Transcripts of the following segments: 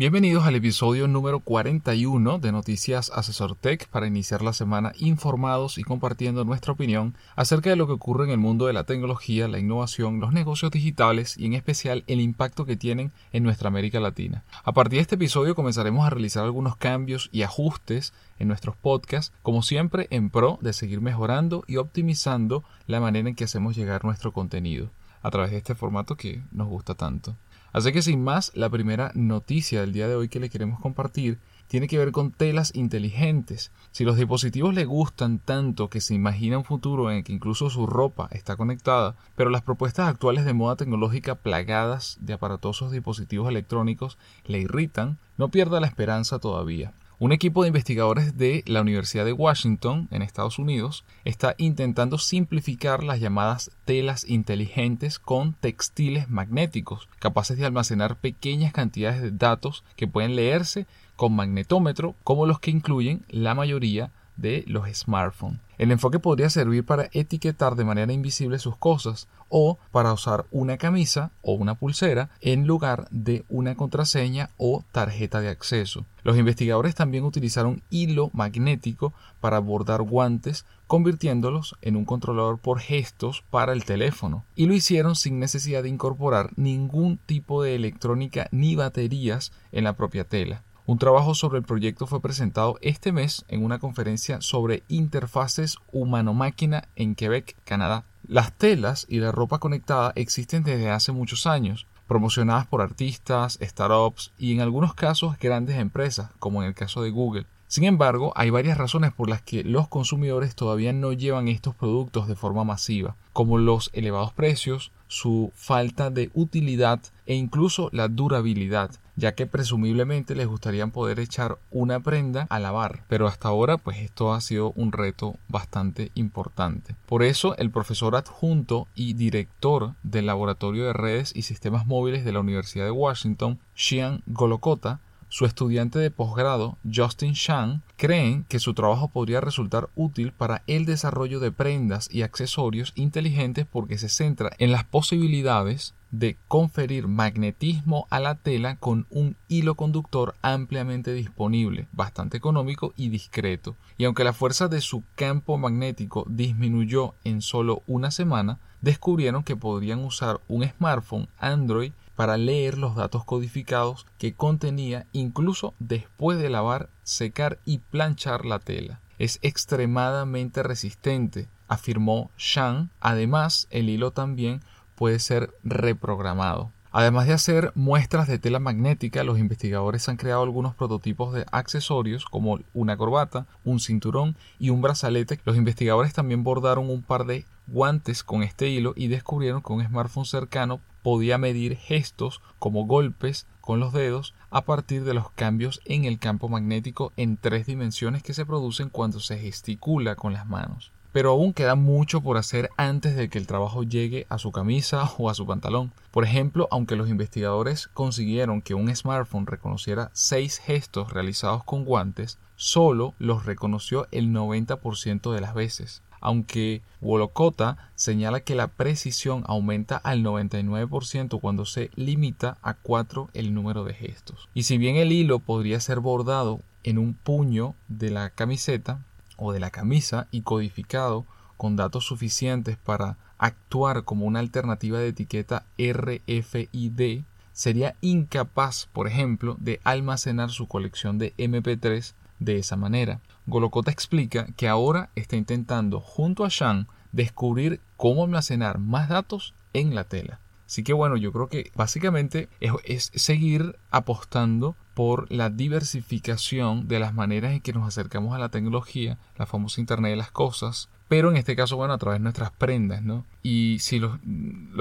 Bienvenidos al episodio número 41 de Noticias Asesor Tech para iniciar la semana informados y compartiendo nuestra opinión acerca de lo que ocurre en el mundo de la tecnología, la innovación, los negocios digitales y en especial el impacto que tienen en nuestra América Latina. A partir de este episodio comenzaremos a realizar algunos cambios y ajustes en nuestros podcasts, como siempre en pro de seguir mejorando y optimizando la manera en que hacemos llegar nuestro contenido a través de este formato que nos gusta tanto. Así que sin más, la primera noticia del día de hoy que le queremos compartir tiene que ver con telas inteligentes. Si los dispositivos le gustan tanto que se imagina un futuro en el que incluso su ropa está conectada, pero las propuestas actuales de moda tecnológica plagadas de aparatosos dispositivos electrónicos le irritan, no pierda la esperanza todavía. Un equipo de investigadores de la Universidad de Washington, en Estados Unidos, está intentando simplificar las llamadas telas inteligentes con textiles magnéticos, capaces de almacenar pequeñas cantidades de datos que pueden leerse con magnetómetro, como los que incluyen la mayoría de los smartphones. El enfoque podría servir para etiquetar de manera invisible sus cosas o para usar una camisa o una pulsera en lugar de una contraseña o tarjeta de acceso. Los investigadores también utilizaron hilo magnético para bordar guantes convirtiéndolos en un controlador por gestos para el teléfono y lo hicieron sin necesidad de incorporar ningún tipo de electrónica ni baterías en la propia tela. Un trabajo sobre el proyecto fue presentado este mes en una conferencia sobre interfaces humano-máquina en Quebec, Canadá. Las telas y la ropa conectada existen desde hace muchos años, promocionadas por artistas, startups y en algunos casos grandes empresas, como en el caso de Google. Sin embargo, hay varias razones por las que los consumidores todavía no llevan estos productos de forma masiva, como los elevados precios, su falta de utilidad e incluso la durabilidad, ya que presumiblemente les gustaría poder echar una prenda a lavar, pero hasta ahora pues esto ha sido un reto bastante importante. Por eso el profesor adjunto y director del Laboratorio de Redes y Sistemas Móviles de la Universidad de Washington, Xian Golokota, su estudiante de posgrado, Justin Shang, creen que su trabajo podría resultar útil para el desarrollo de prendas y accesorios inteligentes porque se centra en las posibilidades de conferir magnetismo a la tela con un hilo conductor ampliamente disponible, bastante económico y discreto. Y aunque la fuerza de su campo magnético disminuyó en solo una semana, descubrieron que podrían usar un smartphone Android para leer los datos codificados que contenía incluso después de lavar, secar y planchar la tela. Es extremadamente resistente, afirmó Shang. Además, el hilo también puede ser reprogramado. Además de hacer muestras de tela magnética, los investigadores han creado algunos prototipos de accesorios como una corbata, un cinturón y un brazalete. Los investigadores también bordaron un par de guantes con este hilo y descubrieron que un smartphone cercano podía medir gestos como golpes con los dedos a partir de los cambios en el campo magnético en tres dimensiones que se producen cuando se gesticula con las manos pero aún queda mucho por hacer antes de que el trabajo llegue a su camisa o a su pantalón. Por ejemplo, aunque los investigadores consiguieron que un smartphone reconociera seis gestos realizados con guantes, solo los reconoció el 90% de las veces. Aunque Wolocota señala que la precisión aumenta al 99% cuando se limita a 4 el número de gestos. Y si bien el hilo podría ser bordado en un puño de la camiseta, o de la camisa y codificado con datos suficientes para actuar como una alternativa de etiqueta RFID, sería incapaz, por ejemplo, de almacenar su colección de MP3 de esa manera. Golokota explica que ahora está intentando, junto a Shang, descubrir cómo almacenar más datos en la tela. Así que bueno, yo creo que básicamente es, seguir apostando por la diversificación de las maneras en que nos acercamos a la tecnología, la famosa Internet de las Cosas, pero en este caso, bueno, a través de nuestras prendas, ¿no? Y si lo,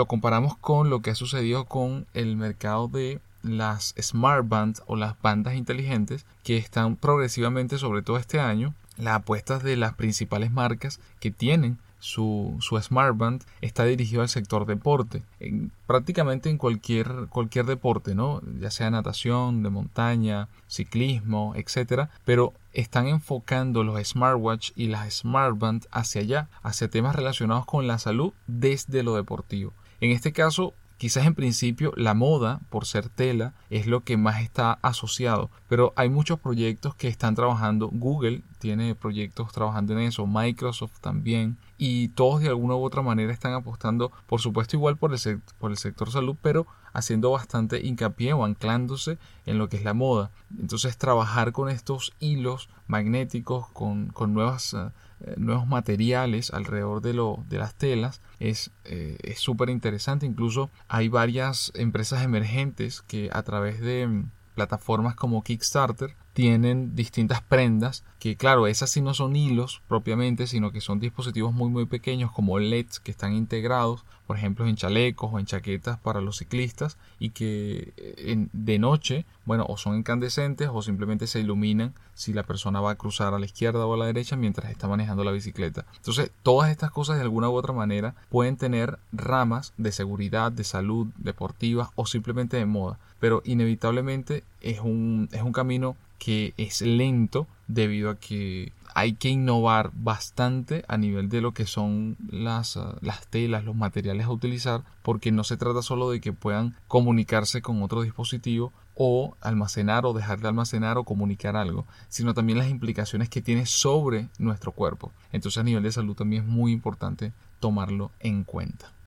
comparamos con lo que ha sucedido con el mercado de las smart bands o las bandas inteligentes que están progresivamente, sobre todo este año, las apuestas de las principales marcas que tienen su, su Band está dirigido al sector deporte, en, prácticamente en cualquier, cualquier deporte, ¿no? ya sea natación, de montaña, ciclismo, etcétera, pero están enfocando los smartwatch y las smartband hacia allá, hacia temas relacionados con la salud desde lo deportivo. En este caso, quizás en principio la moda, por ser tela, es lo que más está asociado, pero hay muchos proyectos que están trabajando. Google tiene proyectos trabajando en eso, Microsoft también, y todos de alguna u otra manera están apostando, por supuesto, igual por el, sector salud, pero haciendo bastante hincapié o anclándose en lo que es la moda. Entonces, trabajar con estos hilos magnéticos, con, nuevas. Eh, nuevos materiales alrededor de, lo, de las telas es eh, súper interesante incluso hay varias empresas emergentes que a través de mm, plataformas como Kickstarter tienen distintas prendas que claro esas sí no son hilos propiamente sino que son dispositivos muy muy pequeños como LEDs que están integrados por ejemplo en chalecos o en chaquetas para los ciclistas y que eh, de noche bueno o son incandescentes o simplemente se iluminan si la persona va a cruzar a la izquierda o a la derecha mientras está manejando la bicicleta. Entonces todas estas cosas de alguna u otra manera pueden tener ramas de seguridad de salud deportiva o simplemente de moda pero inevitablemente es un, es un camino que es lento debido a que hay que innovar bastante a nivel de lo que son las, las, telas, los materiales a utilizar, porque no se trata solo de que puedan comunicarse con otro dispositivo o almacenar o dejar de almacenar o comunicar algo, sino también las implicaciones que tiene sobre nuestro cuerpo. Entonces a nivel de salud también es muy importante tomarlo en cuenta.